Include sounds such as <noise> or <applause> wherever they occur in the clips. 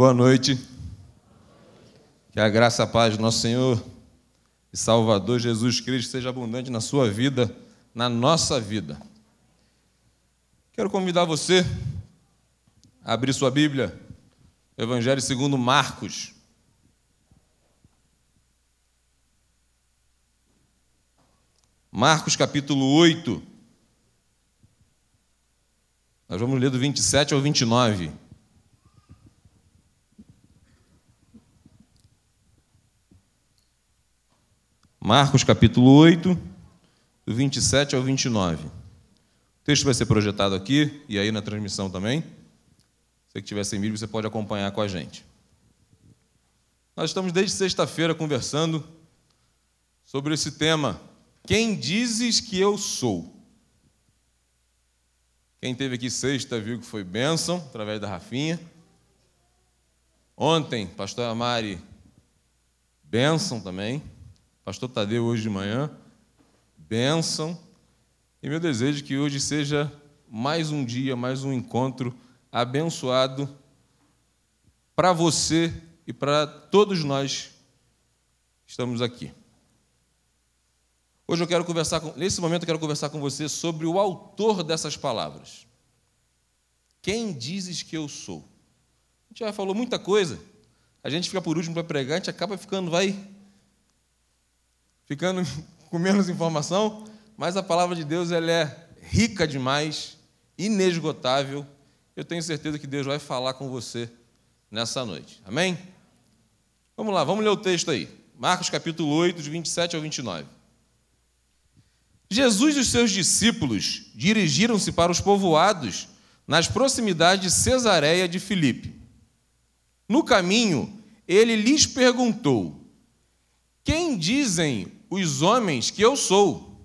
Boa noite. Que a graça e a paz do nosso Senhor e Salvador Jesus Cristo seja abundante na sua vida, na nossa vida. Quero convidar você a abrir sua Bíblia, Evangelho segundo Marcos. Marcos capítulo 8. Nós vamos ler do 27 ao 29. Marcos capítulo 8, do 27 ao 29. O texto vai ser projetado aqui e aí na transmissão também. Se você tiver sem Bíblia, você pode acompanhar com a gente. Nós estamos desde sexta-feira conversando sobre esse tema. Quem dizes que eu sou? Quem teve aqui sexta viu que foi bênção, através da Rafinha. Ontem, pastor Amari, bênção também. Pastor Tadeu hoje de manhã, bênção. E meu desejo é que hoje seja mais um dia, mais um encontro abençoado para você e para todos nós que estamos aqui. Hoje eu quero conversar com, nesse momento eu quero conversar com você sobre o autor dessas palavras. Quem dizes que eu sou? A gente já falou muita coisa. A gente fica por último para pregar, a gente acaba ficando vai ficando <laughs> com menos informação, mas a palavra de Deus ela é rica demais, inesgotável. Eu tenho certeza que Deus vai falar com você nessa noite. Amém? Vamos lá, vamos ler o texto aí. Marcos capítulo 8, de 27 ao 29. Jesus e os seus discípulos dirigiram-se para os povoados nas proximidades de Cesareia de Filipe. No caminho, ele lhes perguntou: Quem dizem os homens que eu sou.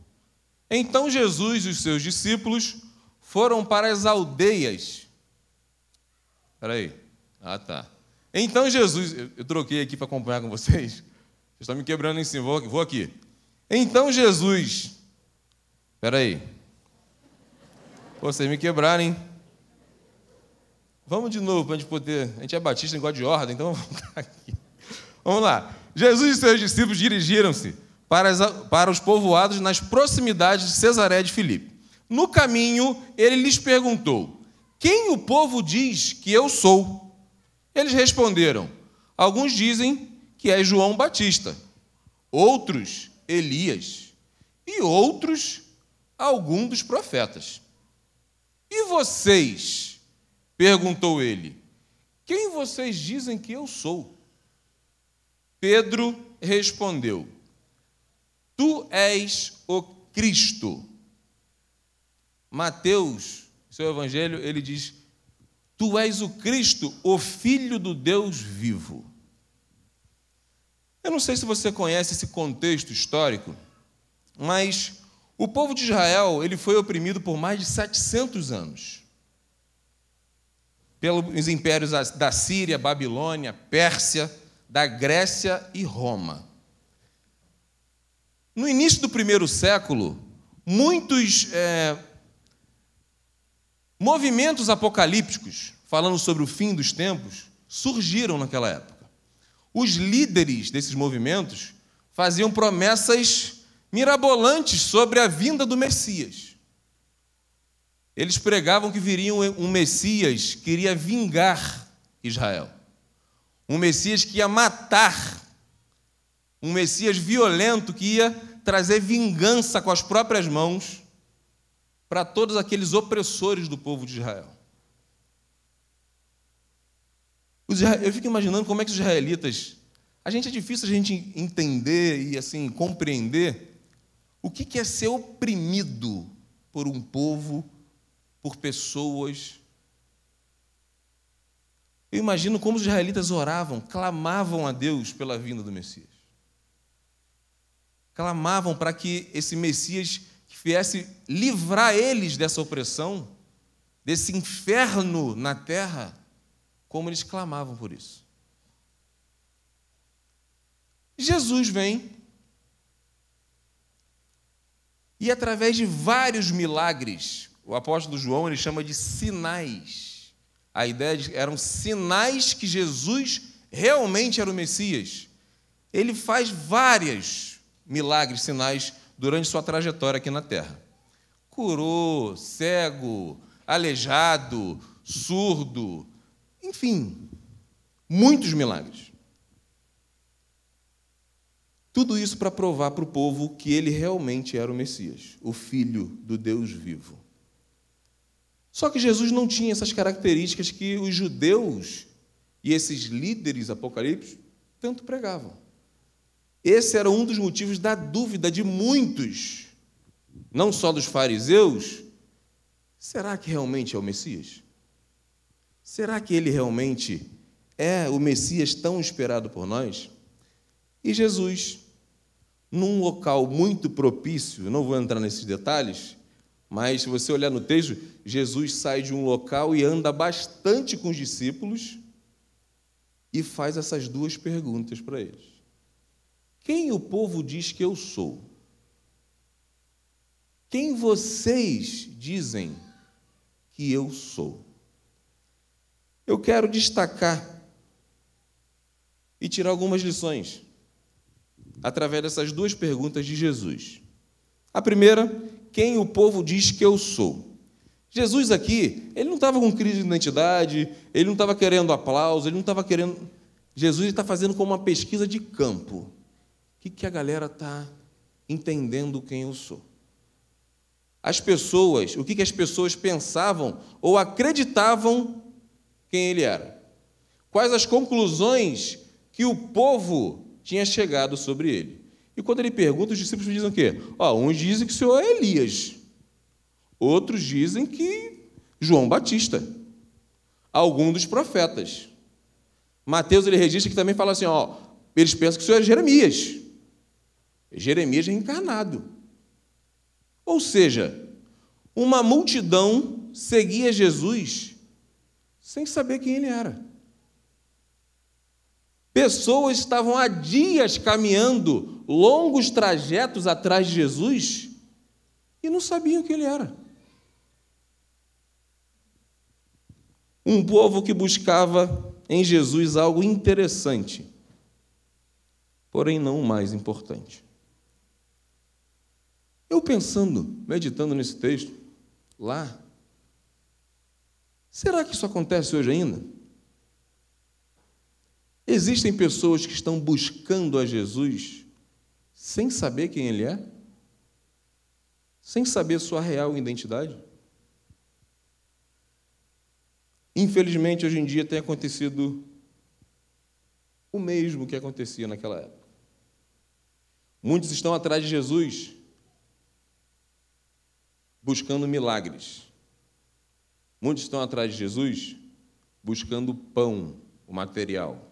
Então Jesus e os seus discípulos foram para as aldeias. Espera aí. Ah, tá. Então Jesus, eu troquei aqui para acompanhar com vocês. Vocês estão me quebrando em cima, vou aqui. Então Jesus, espera aí. Vocês me quebraram, hein? Vamos de novo para a gente poder. A gente é batista, negócio de ordem, então vamos <laughs> voltar aqui. Vamos lá. Jesus e seus discípulos dirigiram-se para, as, para os povoados nas proximidades de Cesaré de Filipe. No caminho, ele lhes perguntou: Quem o povo diz que eu sou? Eles responderam: Alguns dizem que é João Batista, outros Elias, e outros algum dos profetas. E vocês? perguntou ele: Quem vocês dizem que eu sou? Pedro respondeu: Tu és o Cristo. Mateus, seu evangelho, ele diz: Tu és o Cristo, o Filho do Deus vivo. Eu não sei se você conhece esse contexto histórico, mas o povo de Israel ele foi oprimido por mais de 700 anos pelos impérios da Síria, Babilônia, Pérsia, da Grécia e Roma. No início do primeiro século, muitos é, movimentos apocalípticos, falando sobre o fim dos tempos, surgiram naquela época. Os líderes desses movimentos faziam promessas mirabolantes sobre a vinda do Messias. Eles pregavam que viria um Messias que iria vingar Israel. Um Messias que ia matar um Messias violento que ia trazer vingança com as próprias mãos para todos aqueles opressores do povo de Israel. Eu fico imaginando como é que os israelitas. A gente é difícil a gente entender e assim compreender o que é ser oprimido por um povo, por pessoas. Eu imagino como os israelitas oravam, clamavam a Deus pela vinda do Messias clamavam para que esse Messias viesse livrar eles dessa opressão, desse inferno na terra, como eles clamavam por isso. Jesus vem e através de vários milagres, o apóstolo João ele chama de sinais. A ideia de, eram sinais que Jesus realmente era o Messias. Ele faz vários milagres, sinais durante sua trajetória aqui na terra. Curou, cego, aleijado, surdo, enfim, muitos milagres. Tudo isso para provar para o povo que ele realmente era o Messias, o Filho do Deus vivo. Só que Jesus não tinha essas características que os judeus e esses líderes apocalípticos tanto pregavam. Esse era um dos motivos da dúvida de muitos, não só dos fariseus: será que realmente é o Messias? Será que ele realmente é o Messias tão esperado por nós? E Jesus num local muito propício, não vou entrar nesses detalhes, mas se você olhar no texto, Jesus sai de um local e anda bastante com os discípulos e faz essas duas perguntas para eles: Quem o povo diz que eu sou? Quem vocês dizem que eu sou? Eu quero destacar e tirar algumas lições através dessas duas perguntas de Jesus. A primeira, quem o povo diz que eu sou? Jesus aqui, ele não estava com crise de identidade, ele não estava querendo aplauso, ele não estava querendo. Jesus está fazendo como uma pesquisa de campo. Que, que a galera está entendendo quem eu sou? As pessoas, o que, que as pessoas pensavam ou acreditavam quem ele era? Quais as conclusões que o povo tinha chegado sobre ele. E quando ele pergunta, os discípulos dizem o quê? Ó, uns dizem que o Senhor é Elias, outros dizem que João Batista, algum dos profetas. Mateus ele registra que também fala assim, ó, eles pensam que o Senhor é Jeremias. Jeremias reencarnado. Ou seja, uma multidão seguia Jesus sem saber quem ele era. Pessoas estavam há dias caminhando longos trajetos atrás de Jesus e não sabiam quem ele era. Um povo que buscava em Jesus algo interessante, porém não o mais importante. Eu pensando, meditando nesse texto, lá, será que isso acontece hoje ainda? Existem pessoas que estão buscando a Jesus sem saber quem Ele é? Sem saber sua real identidade? Infelizmente, hoje em dia tem acontecido o mesmo que acontecia naquela época. Muitos estão atrás de Jesus buscando milagres. Muitos estão atrás de Jesus buscando pão, o material.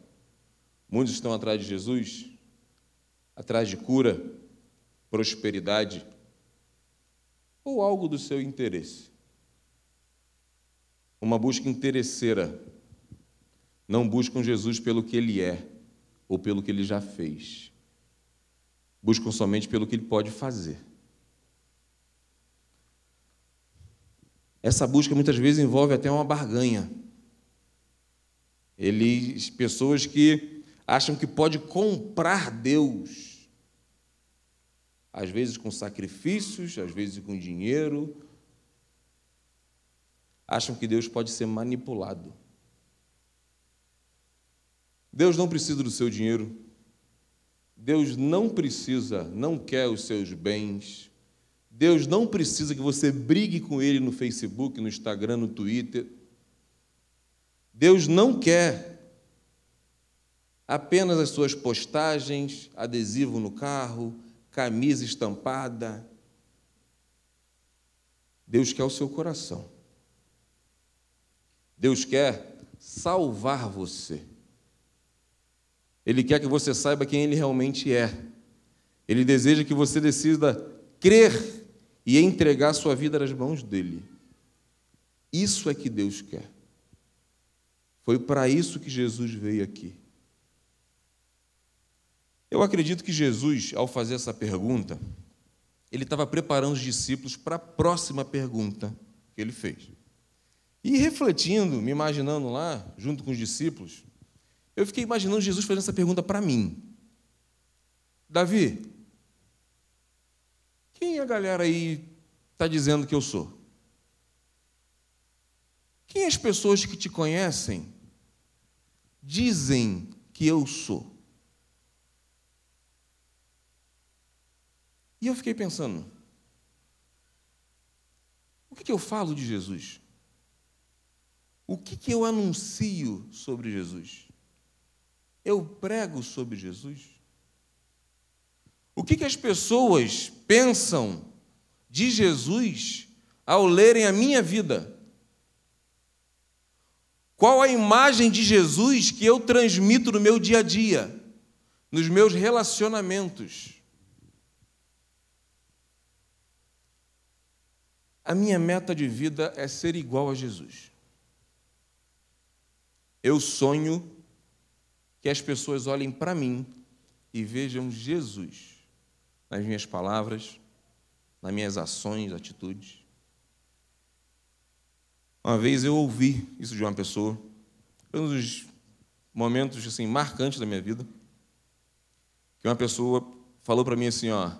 Muitos estão atrás de Jesus, atrás de cura, prosperidade ou algo do seu interesse. Uma busca interesseira. Não buscam Jesus pelo que ele é ou pelo que ele já fez. Buscam somente pelo que ele pode fazer. Essa busca muitas vezes envolve até uma barganha. Eles, pessoas que acham que pode comprar Deus. Às vezes com sacrifícios, às vezes com dinheiro. Acham que Deus pode ser manipulado. Deus não precisa do seu dinheiro. Deus não precisa, não quer os seus bens. Deus não precisa que você brigue com Ele no Facebook, no Instagram, no Twitter. Deus não quer apenas as suas postagens, adesivo no carro, camisa estampada. Deus quer o seu coração. Deus quer salvar você. Ele quer que você saiba quem Ele realmente é. Ele deseja que você decida crer e entregar sua vida nas mãos dele. Isso é que Deus quer. Foi para isso que Jesus veio aqui. Eu acredito que Jesus, ao fazer essa pergunta, ele estava preparando os discípulos para a próxima pergunta que ele fez. E refletindo, me imaginando lá, junto com os discípulos, eu fiquei imaginando Jesus fazendo essa pergunta para mim. Davi, quem a galera aí está dizendo que eu sou? Quem as pessoas que te conhecem dizem que eu sou? E eu fiquei pensando, o que, que eu falo de Jesus? O que, que eu anuncio sobre Jesus? Eu prego sobre Jesus? O que, que as pessoas pensam de Jesus ao lerem a minha vida? Qual a imagem de Jesus que eu transmito no meu dia a dia, nos meus relacionamentos? A minha meta de vida é ser igual a Jesus. Eu sonho que as pessoas olhem para mim e vejam Jesus nas minhas palavras, nas minhas ações, atitudes. Uma vez eu ouvi isso de uma pessoa, um dos momentos assim marcantes da minha vida, que uma pessoa falou para mim assim, ó,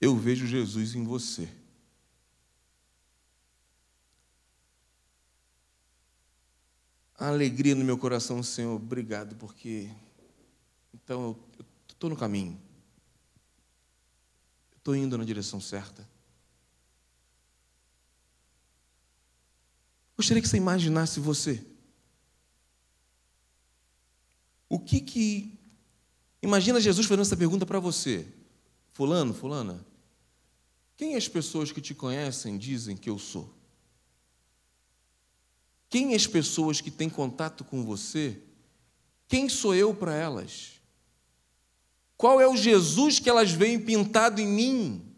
eu vejo Jesus em você. A alegria no meu coração, Senhor, obrigado, porque então eu estou no caminho, estou indo na direção certa. Gostaria que você imaginasse você. O que que. Imagina Jesus fazendo essa pergunta para você. Fulano, Fulana, quem as pessoas que te conhecem dizem que eu sou? Quem as pessoas que têm contato com você, quem sou eu para elas? Qual é o Jesus que elas veem pintado em mim?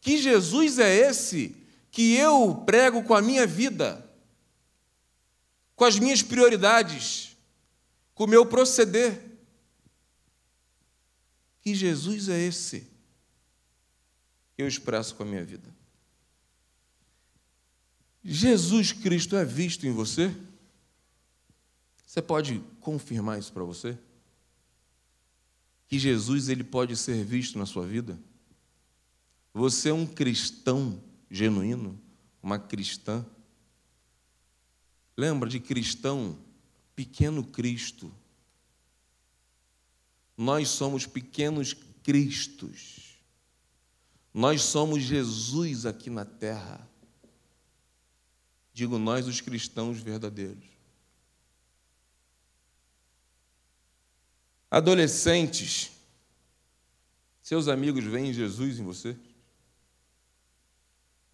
Que Jesus é esse que eu prego com a minha vida, com as minhas prioridades, com o meu proceder. Que Jesus é esse que eu expresso com a minha vida? Jesus Cristo é visto em você? Você pode confirmar isso para você? Que Jesus ele pode ser visto na sua vida? Você é um cristão genuíno, uma cristã. Lembra de cristão, pequeno Cristo. Nós somos pequenos Cristos. Nós somos Jesus aqui na terra. Digo nós, os cristãos verdadeiros. Adolescentes, seus amigos veem Jesus em você?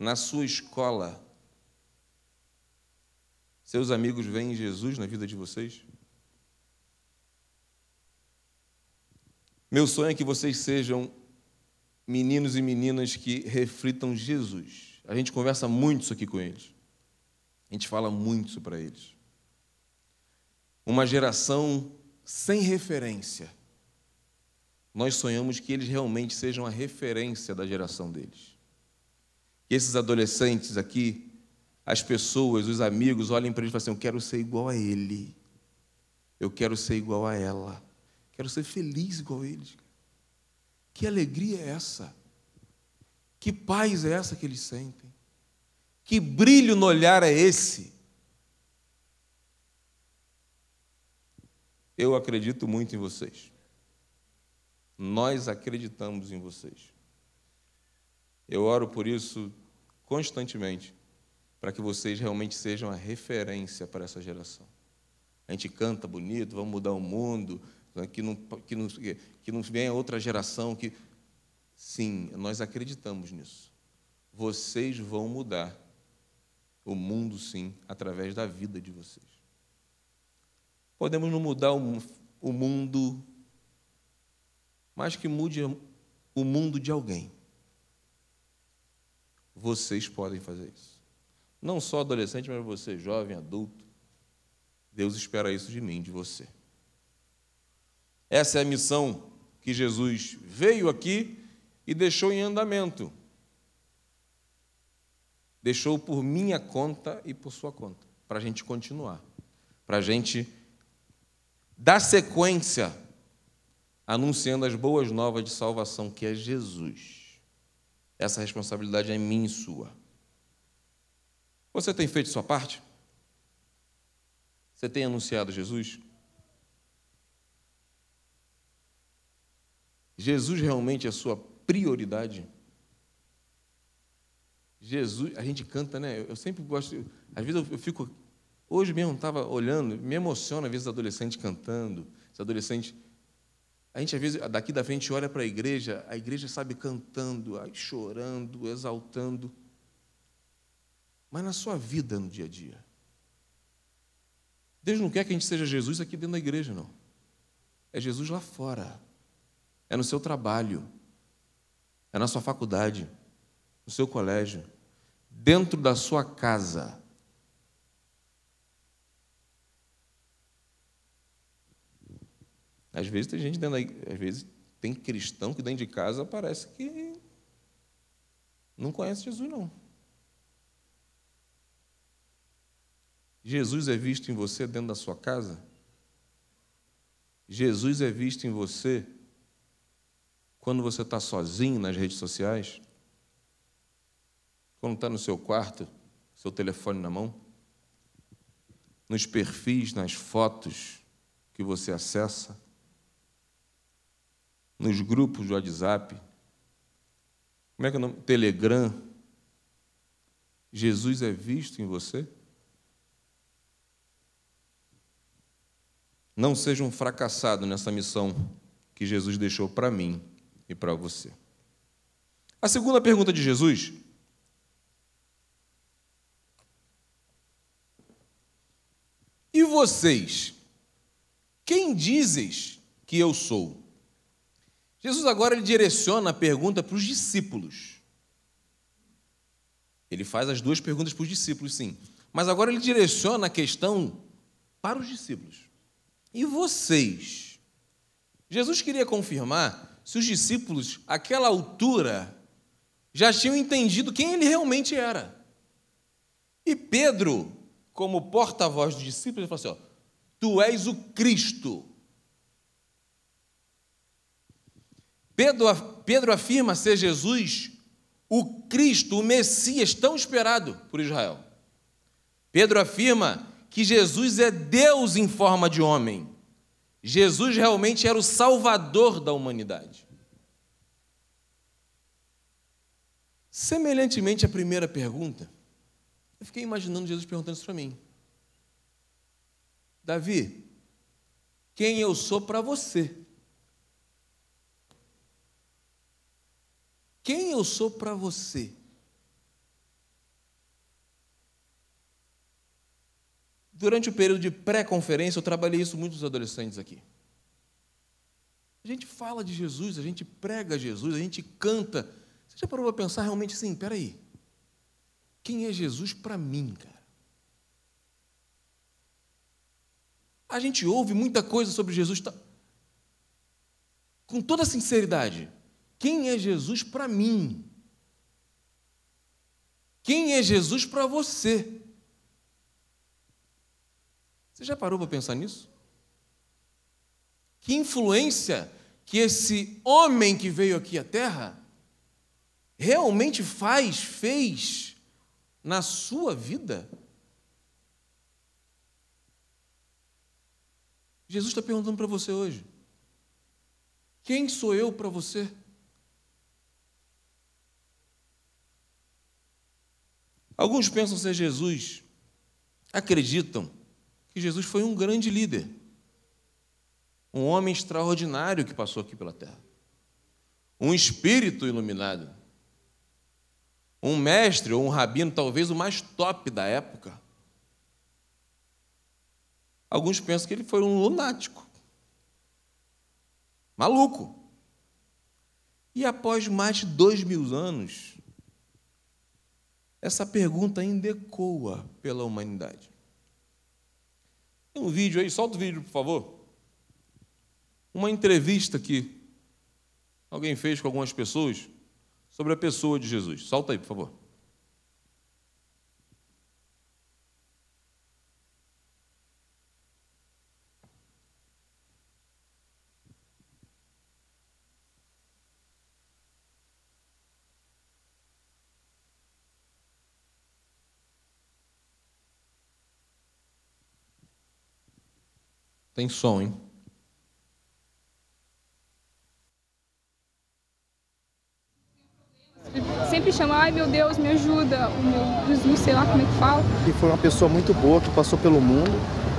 na sua escola, seus amigos veem Jesus na vida de vocês? Meu sonho é que vocês sejam meninos e meninas que reflitam Jesus. A gente conversa muito isso aqui com eles. A gente fala muito isso para eles. Uma geração sem referência. Nós sonhamos que eles realmente sejam a referência da geração deles que esses adolescentes aqui, as pessoas, os amigos, olhem para eles e falem assim: Eu quero ser igual a ele. Eu quero ser igual a ela. Quero ser feliz igual a eles. Que alegria é essa? Que paz é essa que eles sentem? Que brilho no olhar é esse? Eu acredito muito em vocês. Nós acreditamos em vocês. Eu oro por isso constantemente para que vocês realmente sejam a referência para essa geração. A gente canta bonito, vamos mudar o mundo, né, que não, que não, que não venha outra geração que. Sim, nós acreditamos nisso. Vocês vão mudar o mundo, sim, através da vida de vocês. Podemos não mudar o mundo, mas que mude o mundo de alguém. Vocês podem fazer isso. Não só adolescente, mas você, jovem, adulto. Deus espera isso de mim, de você. Essa é a missão que Jesus veio aqui e deixou em andamento. deixou por minha conta e por sua conta, para a gente continuar, para a gente dar sequência anunciando as boas novas de salvação, que é Jesus. Essa responsabilidade é minha e sua. Você tem feito sua parte? Você tem anunciado Jesus? Jesus realmente é a sua prioridade? Jesus, a gente canta, né? Eu sempre gosto, às vezes eu fico, hoje mesmo estava olhando, me emociona às vezes adolescente cantando, os adolescentes. A gente às vezes daqui da frente olha para a igreja, a igreja sabe cantando, chorando, exaltando. Mas na sua vida no dia a dia, Deus não quer que a gente seja Jesus aqui dentro da igreja, não. É Jesus lá fora. É no seu trabalho. É na sua faculdade. No seu colégio. Dentro da sua casa. Às vezes tem gente dentro da, às vezes tem cristão que dentro de casa parece que não conhece Jesus não. Jesus é visto em você dentro da sua casa? Jesus é visto em você quando você está sozinho nas redes sociais? Quando está no seu quarto, seu telefone na mão? Nos perfis, nas fotos que você acessa? Nos grupos do WhatsApp? Como é que é o nome? Telegram? Jesus é visto em você? Não seja um fracassado nessa missão que Jesus deixou para mim e para você. A segunda pergunta de Jesus. E vocês? Quem dizes que eu sou? Jesus agora ele direciona a pergunta para os discípulos. Ele faz as duas perguntas para os discípulos, sim. Mas agora ele direciona a questão para os discípulos. E vocês? Jesus queria confirmar se os discípulos, àquela altura, já tinham entendido quem ele realmente era. E Pedro, como porta-voz dos discípulos, ele falou assim: ó, Tu és o Cristo. Pedro, Pedro afirma ser Jesus o Cristo, o Messias tão esperado por Israel. Pedro afirma que Jesus é Deus em forma de homem. Jesus realmente era o salvador da humanidade. Semelhantemente à primeira pergunta, eu fiquei imaginando Jesus perguntando isso para mim. Davi, quem eu sou para você? Quem eu sou para você? Durante o período de pré-conferência, eu trabalhei isso muito com adolescentes aqui. A gente fala de Jesus, a gente prega Jesus, a gente canta. Você já parou para pensar realmente assim, peraí, quem é Jesus para mim, cara? A gente ouve muita coisa sobre Jesus, tá... com toda sinceridade. Quem é Jesus para mim? Quem é Jesus para você? Você já parou para pensar nisso? Que influência que esse homem que veio aqui à Terra realmente faz, fez na sua vida? Jesus está perguntando para você hoje: quem sou eu para você? Alguns pensam ser Jesus, acreditam que Jesus foi um grande líder, um homem extraordinário que passou aqui pela terra, um espírito iluminado, um mestre ou um rabino, talvez o mais top da época. Alguns pensam que ele foi um lunático, maluco. E após mais de dois mil anos, essa pergunta ainda ecoa pela humanidade. Tem um vídeo aí, solta o vídeo, por favor. Uma entrevista que alguém fez com algumas pessoas sobre a pessoa de Jesus. Solta aí, por favor. Tem som, hein? Sempre chama, ai meu Deus, me ajuda, o meu Jesus, sei lá como é que fala. E foi uma pessoa muito boa que passou pelo mundo.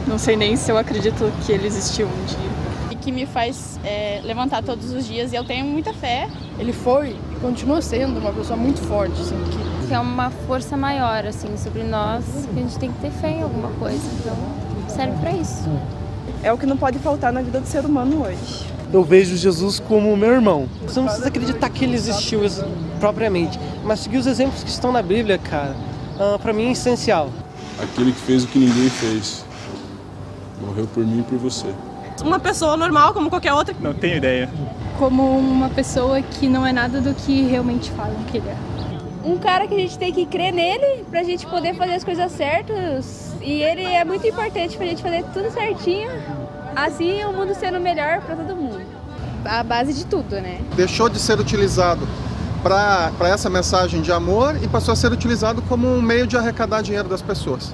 Não sei nem se eu acredito que ele existiu um dia. E que me faz é, levantar todos os dias e eu tenho muita fé. Ele foi e continua sendo uma pessoa muito forte, assim, que... que é uma força maior, assim, sobre nós, que a gente tem que ter fé em alguma coisa, então serve para isso. É o que não pode faltar na vida do ser humano hoje. Eu vejo Jesus como meu irmão. Você não precisa acreditar que ele existiu propriamente, mas seguir os exemplos que estão na Bíblia, cara, uh, para mim é essencial. Aquele que fez o que ninguém fez. Morreu por mim e por você. Uma pessoa normal, como qualquer outra. Não tenho ideia. Como uma pessoa que não é nada do que realmente falam que ele é. Um cara que a gente tem que crer nele pra gente poder fazer as coisas certas. E ele é muito importante pra gente fazer tudo certinho. Assim o mundo sendo melhor para todo mundo. A base de tudo, né? Deixou de ser utilizado para essa mensagem de amor e passou a ser utilizado como um meio de arrecadar dinheiro das pessoas.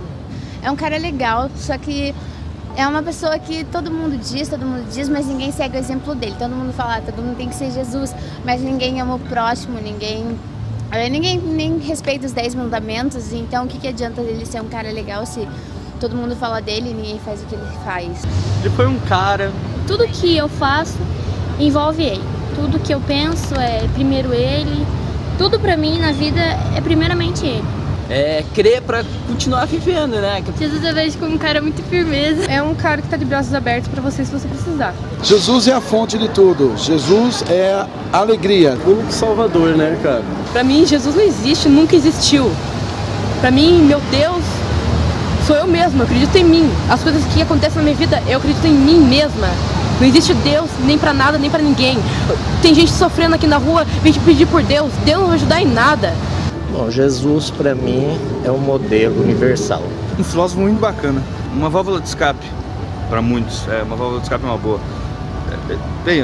É um cara legal, só que é uma pessoa que todo mundo diz, todo mundo diz, mas ninguém segue o exemplo dele. Todo mundo fala, ah, todo mundo tem que ser Jesus, mas ninguém ama o próximo, ninguém. Eh, ninguém nem respeita os 10 mandamentos, então o que, que adianta ele ser um cara legal se todo mundo fala dele e ninguém faz o que ele faz? Ele foi um cara. Tudo que eu faço envolve ele. Tudo que eu penso é primeiro ele. Tudo pra mim na vida é primeiramente ele é, crer para continuar vivendo, né? Jesus eu vejo como um cara muito firmeza. É um cara que tá de braços abertos para você se você precisar. Jesus é a fonte de tudo. Jesus é a alegria. O único salvador, né, cara? Para mim, Jesus não existe, nunca existiu. Para mim, meu Deus sou eu mesma, eu acredito em mim. As coisas que acontecem na minha vida, eu acredito em mim mesma. Não existe Deus nem para nada, nem para ninguém. Tem gente sofrendo aqui na rua, vem te pedir por Deus. Deus não vai ajudar em nada. Bom, Jesus para mim é um modelo universal. Um filósofo muito bacana, uma válvula de escape para muitos. É, uma válvula de escape é uma boa. É, é, bem,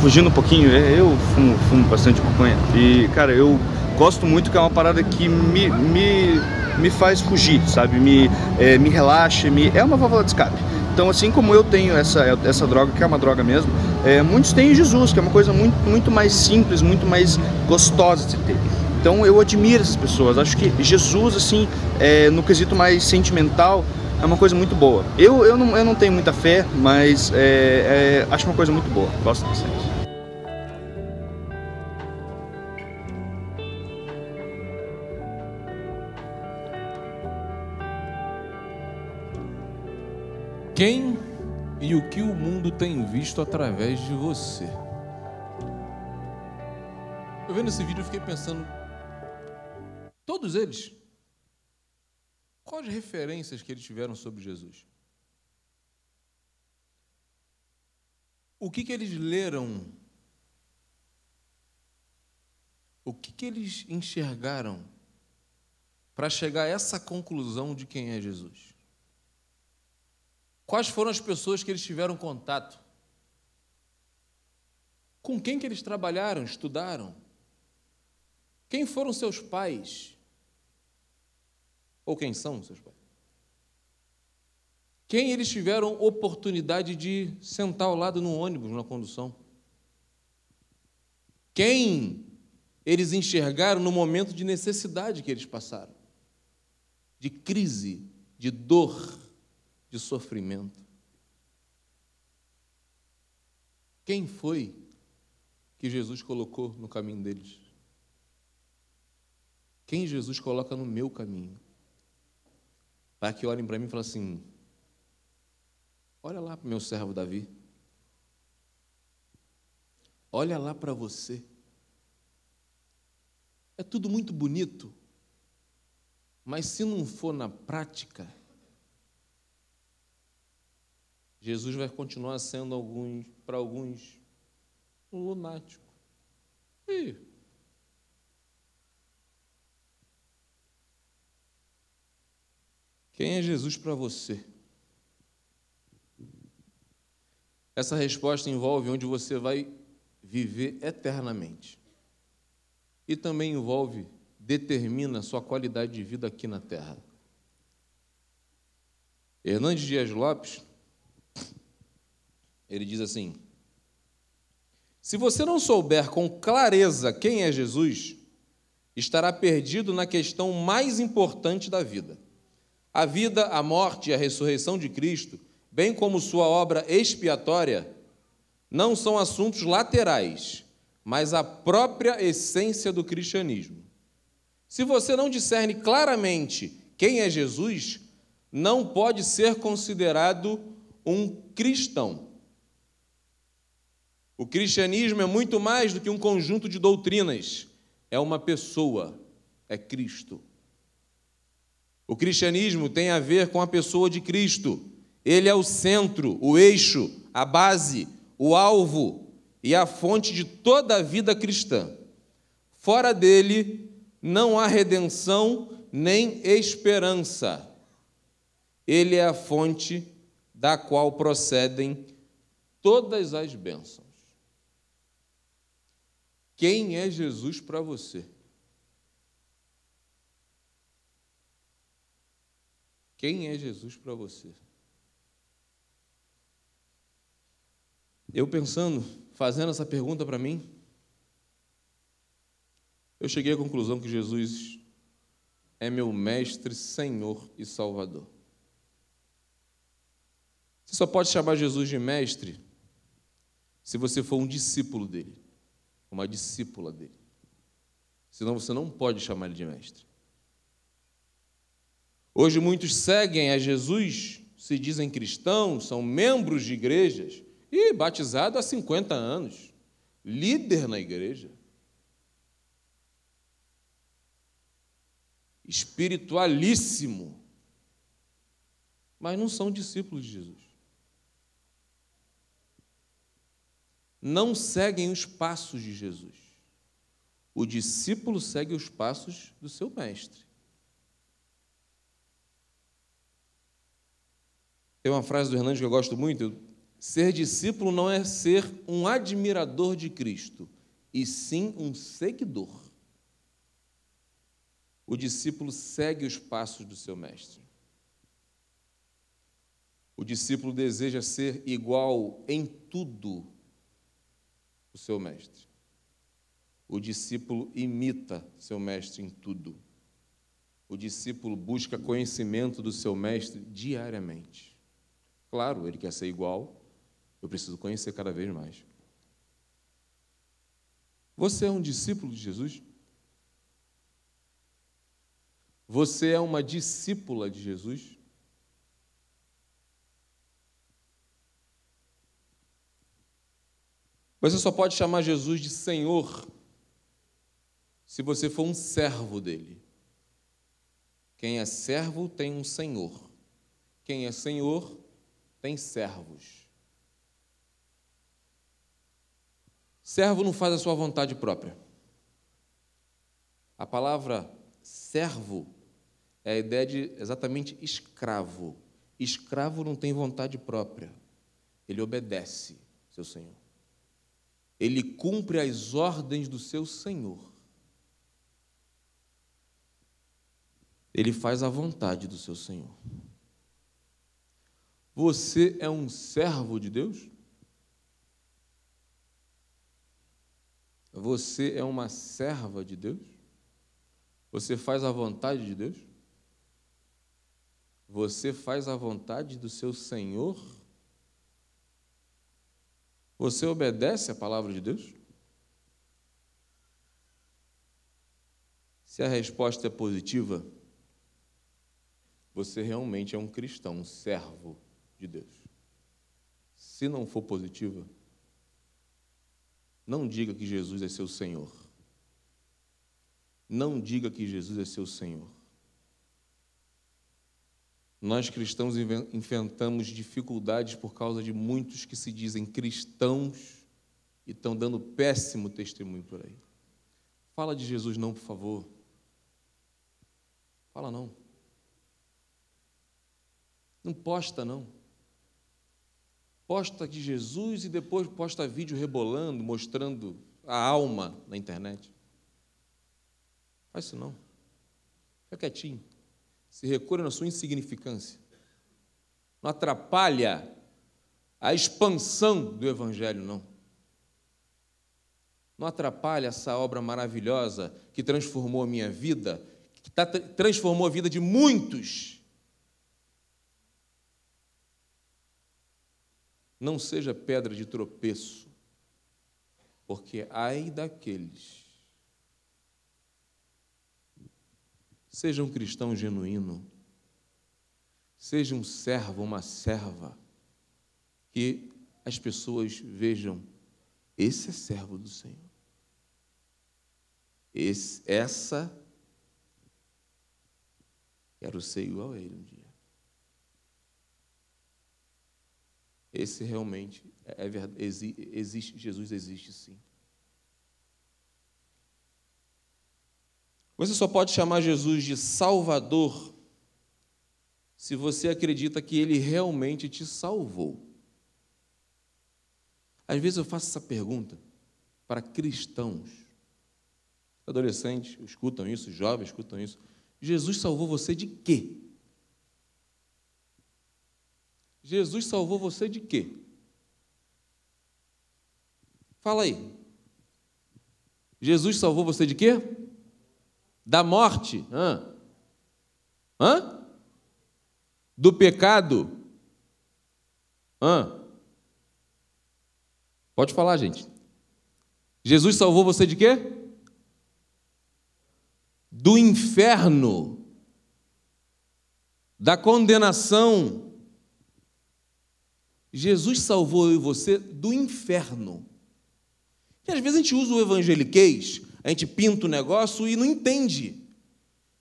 fugindo um pouquinho, é, eu fumo, fumo bastante maconha e, cara, eu gosto muito que é uma parada que me, me, me faz fugir, sabe? Me, é, me relaxa, me, é uma válvula de escape. Então, assim como eu tenho essa, essa droga, que é uma droga mesmo, é, muitos têm Jesus, que é uma coisa muito, muito mais simples, muito mais gostosa de ter. Então eu admiro essas pessoas. Acho que Jesus, assim, é, no quesito mais sentimental, é uma coisa muito boa. Eu, eu, não, eu não tenho muita fé, mas é, é, acho uma coisa muito boa. Gosto bastante. Quem e o que o mundo tem visto através de você? Eu vendo esse vídeo, eu fiquei pensando, Todos eles. Quais referências que eles tiveram sobre Jesus? O que, que eles leram? O que, que eles enxergaram para chegar a essa conclusão de quem é Jesus? Quais foram as pessoas que eles tiveram contato? Com quem que eles trabalharam, estudaram? Quem foram seus pais? Ou quem são seus pais? Quem eles tiveram oportunidade de sentar ao lado no ônibus, na condução? Quem eles enxergaram no momento de necessidade que eles passaram? De crise, de dor, de sofrimento. Quem foi que Jesus colocou no caminho deles? Quem Jesus coloca no meu caminho? Para que olhem para mim e falem assim: olha lá para o meu servo Davi. Olha lá para você. É tudo muito bonito, mas se não for na prática, Jesus vai continuar sendo alguns, para alguns um lunático. Quem é Jesus para você? Essa resposta envolve onde você vai viver eternamente. E também envolve, determina sua qualidade de vida aqui na terra. Hernandes Dias Lopes, Ele diz assim: Se você não souber com clareza quem é Jesus, estará perdido na questão mais importante da vida. A vida, a morte e a ressurreição de Cristo, bem como sua obra expiatória, não são assuntos laterais, mas a própria essência do cristianismo. Se você não discerne claramente quem é Jesus, não pode ser considerado um cristão. O cristianismo é muito mais do que um conjunto de doutrinas, é uma pessoa, é Cristo. O cristianismo tem a ver com a pessoa de Cristo. Ele é o centro, o eixo, a base, o alvo e a fonte de toda a vida cristã. Fora dele não há redenção nem esperança. Ele é a fonte da qual procedem todas as bênçãos. Quem é Jesus para você? Quem é Jesus para você? Eu pensando, fazendo essa pergunta para mim, eu cheguei à conclusão que Jesus é meu mestre, Senhor e Salvador. Você só pode chamar Jesus de mestre se você for um discípulo dele, uma discípula dele. Senão você não pode chamar ele de mestre. Hoje muitos seguem a Jesus, se dizem cristãos, são membros de igrejas e batizado há 50 anos, líder na igreja. Espiritualíssimo, mas não são discípulos de Jesus. Não seguem os passos de Jesus. O discípulo segue os passos do seu mestre. Tem uma frase do Hernandes que eu gosto muito: ser discípulo não é ser um admirador de Cristo, e sim um seguidor. O discípulo segue os passos do seu mestre. O discípulo deseja ser igual em tudo o seu mestre. O discípulo imita seu mestre em tudo. O discípulo busca conhecimento do seu mestre diariamente. Claro, ele quer ser igual, eu preciso conhecer cada vez mais. Você é um discípulo de Jesus? Você é uma discípula de Jesus? Você só pode chamar Jesus de Senhor se você for um servo dele. Quem é servo tem um senhor. Quem é senhor tem servos. Servo não faz a sua vontade própria. A palavra servo é a ideia de exatamente escravo. Escravo não tem vontade própria. Ele obedece seu senhor. Ele cumpre as ordens do seu senhor. Ele faz a vontade do seu senhor. Você é um servo de Deus? Você é uma serva de Deus? Você faz a vontade de Deus? Você faz a vontade do seu Senhor? Você obedece a palavra de Deus? Se a resposta é positiva, você realmente é um cristão, um servo de Deus. Se não for positiva, não diga que Jesus é seu Senhor. Não diga que Jesus é seu Senhor. Nós cristãos enfrentamos dificuldades por causa de muitos que se dizem cristãos e estão dando péssimo testemunho por aí. Fala de Jesus não, por favor. Fala não. Não posta não posta de Jesus e depois posta vídeo rebolando, mostrando a alma na internet. Faz isso não. Fica quietinho. Se recolha na sua insignificância. Não atrapalha a expansão do Evangelho, não. Não atrapalha essa obra maravilhosa que transformou a minha vida, que tá, transformou a vida de muitos. Não seja pedra de tropeço, porque ai daqueles. Seja um cristão genuíno, seja um servo, uma serva que as pessoas vejam: esse é servo do Senhor. Esse, essa quero ser igual a ele um dia. Esse realmente é verdade, existe, Jesus existe sim. Você só pode chamar Jesus de Salvador se você acredita que ele realmente te salvou. Às vezes eu faço essa pergunta para cristãos. Adolescentes escutam isso, jovens escutam isso. Jesus salvou você de quê? Jesus salvou você de quê? Fala aí. Jesus salvou você de quê? Da morte. Hã? Hã? Do pecado. Hã? Pode falar, gente. Jesus salvou você de quê? Do inferno, da condenação. Jesus salvou eu e você do inferno. E às vezes a gente usa o evangeliquez, a gente pinta o negócio e não entende.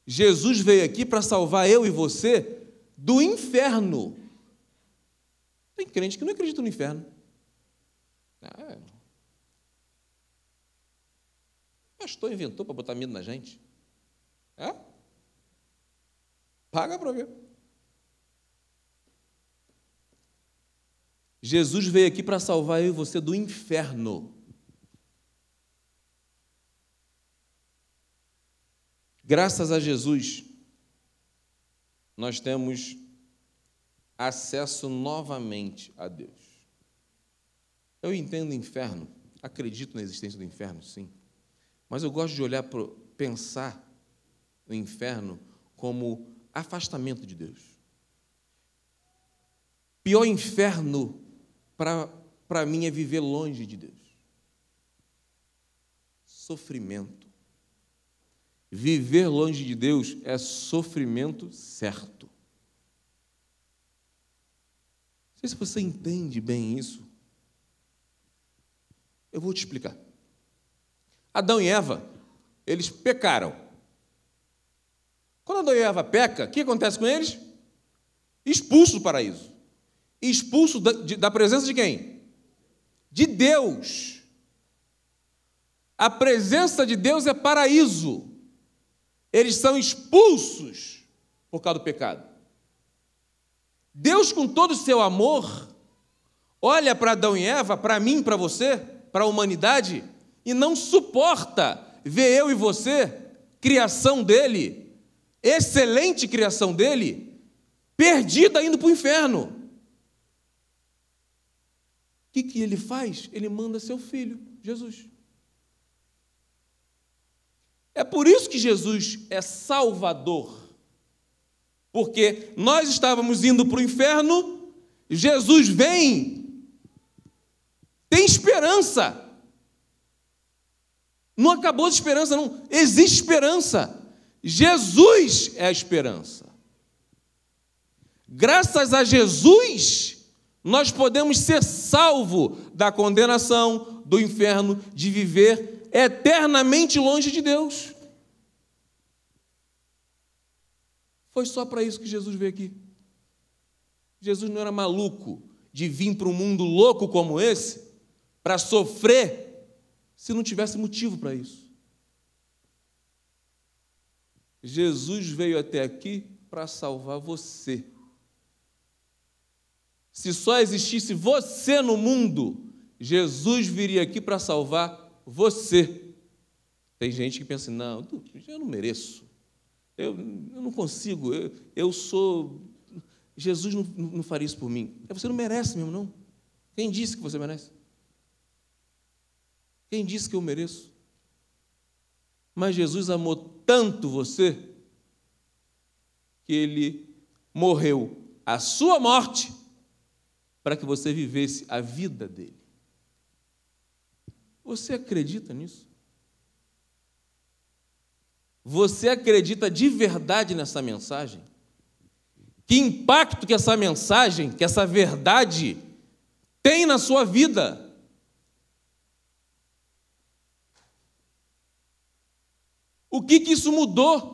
Jesus veio aqui para salvar eu e você do inferno. Tem crente que não acredita no inferno. Ah, pastor inventou para botar medo na gente. É? Paga para ver. Jesus veio aqui para salvar eu e você do inferno. Graças a Jesus, nós temos acesso novamente a Deus. Eu entendo o inferno, acredito na existência do inferno, sim. Mas eu gosto de olhar para pensar no inferno como afastamento de Deus. Pior inferno para mim é viver longe de Deus. Sofrimento. Viver longe de Deus é sofrimento certo. Não sei se você entende bem isso. Eu vou te explicar. Adão e Eva, eles pecaram. Quando Adão e Eva peca, o que acontece com eles? Expulso do paraíso. Expulso da, de, da presença de quem? De Deus. A presença de Deus é paraíso. Eles são expulsos por causa do pecado. Deus, com todo o seu amor, olha para Adão e Eva, para mim, para você, para a humanidade e não suporta ver eu e você, criação dele, excelente criação dele, perdida indo para o inferno. O que, que ele faz? Ele manda seu filho, Jesus. É por isso que Jesus é Salvador. Porque nós estávamos indo para o inferno, Jesus vem tem esperança. Não acabou de esperança, não. Existe esperança. Jesus é a esperança. Graças a Jesus, nós podemos ser salvos da condenação, do inferno, de viver eternamente longe de Deus. Foi só para isso que Jesus veio aqui. Jesus não era maluco de vir para um mundo louco como esse para sofrer se não tivesse motivo para isso. Jesus veio até aqui para salvar você. Se só existisse você no mundo, Jesus viria aqui para salvar você. Tem gente que pensa, não, eu não mereço, eu, eu não consigo, eu, eu sou. Jesus não, não faria isso por mim. Você não merece mesmo, não. Quem disse que você merece? Quem disse que eu mereço? Mas Jesus amou tanto você que ele morreu a sua morte para que você vivesse a vida dele. Você acredita nisso? Você acredita de verdade nessa mensagem? Que impacto que essa mensagem, que essa verdade tem na sua vida? O que, que isso mudou?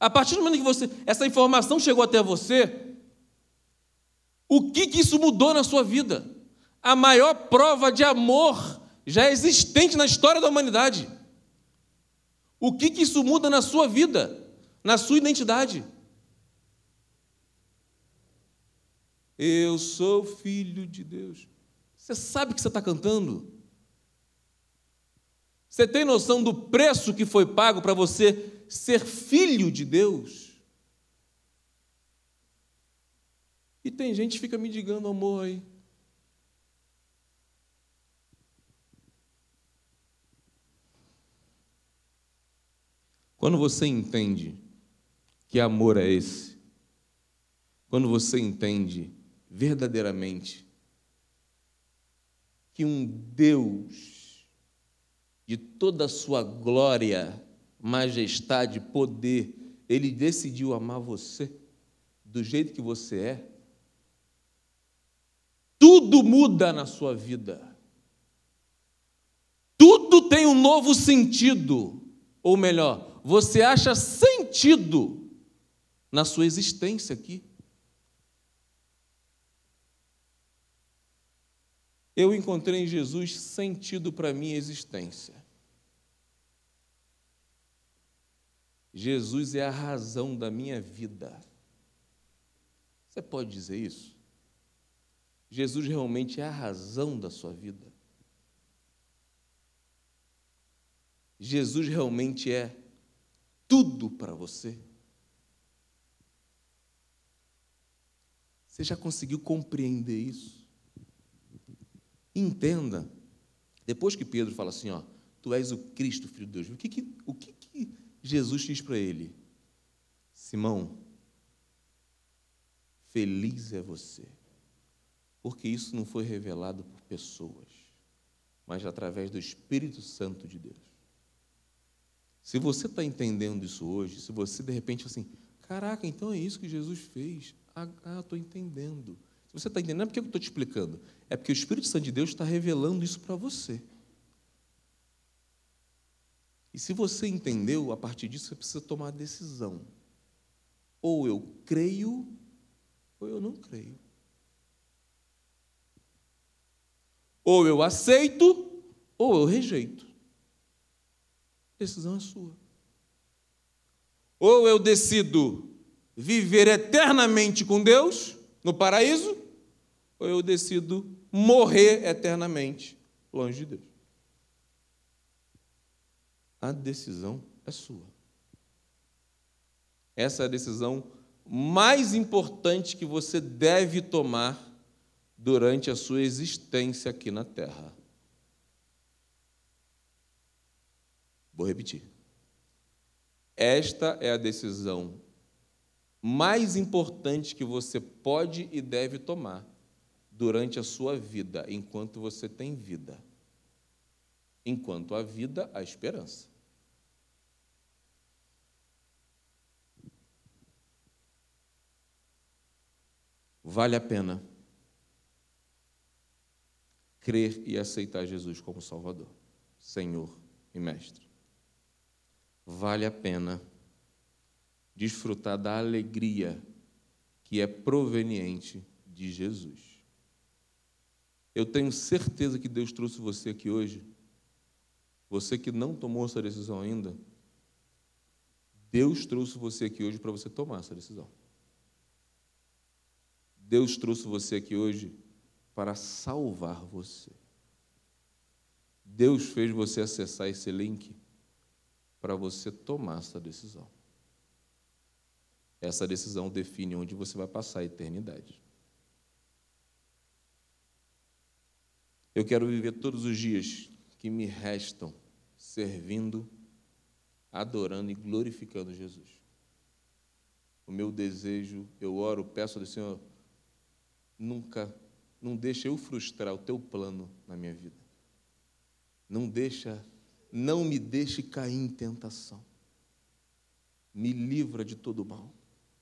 A partir do momento que você, essa informação chegou até você, o que, que isso mudou na sua vida? A maior prova de amor já existente na história da humanidade. O que, que isso muda na sua vida, na sua identidade? Eu sou filho de Deus. Você sabe que você está cantando? Você tem noção do preço que foi pago para você ser filho de Deus? E tem gente que fica me digando amor aí. Quando você entende que amor é esse, quando você entende verdadeiramente que um Deus de toda a sua glória, majestade, poder, ele decidiu amar você do jeito que você é, tudo muda na sua vida. Tudo tem um novo sentido, ou melhor, você acha sentido na sua existência aqui. Eu encontrei em Jesus sentido para a minha existência. Jesus é a razão da minha vida. Você pode dizer isso? Jesus realmente é a razão da sua vida. Jesus realmente é tudo para você? Você já conseguiu compreender isso? Entenda. Depois que Pedro fala assim, ó, tu és o Cristo, filho de Deus, o que, que, o que, que Jesus diz para ele? Simão, feliz é você, porque isso não foi revelado por pessoas, mas através do Espírito Santo de Deus. Se você está entendendo isso hoje, se você de repente assim, caraca, então é isso que Jesus fez. Ah, estou entendendo. Se você está entendendo, não é porque eu estou te explicando, é porque o Espírito Santo de Deus está revelando isso para você. E se você entendeu, a partir disso você precisa tomar a decisão. Ou eu creio, ou eu não creio. Ou eu aceito, ou eu rejeito decisão é sua. Ou eu decido viver eternamente com Deus no paraíso, ou eu decido morrer eternamente longe de Deus. A decisão é sua. Essa é a decisão mais importante que você deve tomar durante a sua existência aqui na Terra. Vou repetir. Esta é a decisão mais importante que você pode e deve tomar durante a sua vida, enquanto você tem vida. Enquanto há vida, há esperança. Vale a pena crer e aceitar Jesus como Salvador, Senhor e Mestre vale a pena desfrutar da alegria que é proveniente de Jesus. Eu tenho certeza que Deus trouxe você aqui hoje, você que não tomou essa decisão ainda, Deus trouxe você aqui hoje para você tomar essa decisão. Deus trouxe você aqui hoje para salvar você. Deus fez você acessar esse link para você tomar essa decisão. Essa decisão define onde você vai passar a eternidade. Eu quero viver todos os dias que me restam servindo, adorando e glorificando Jesus. O meu desejo, eu oro, peço ao Senhor, nunca, não deixa eu frustrar o teu plano na minha vida. Não deixa, não me deixe cair em tentação. Me livra de todo mal.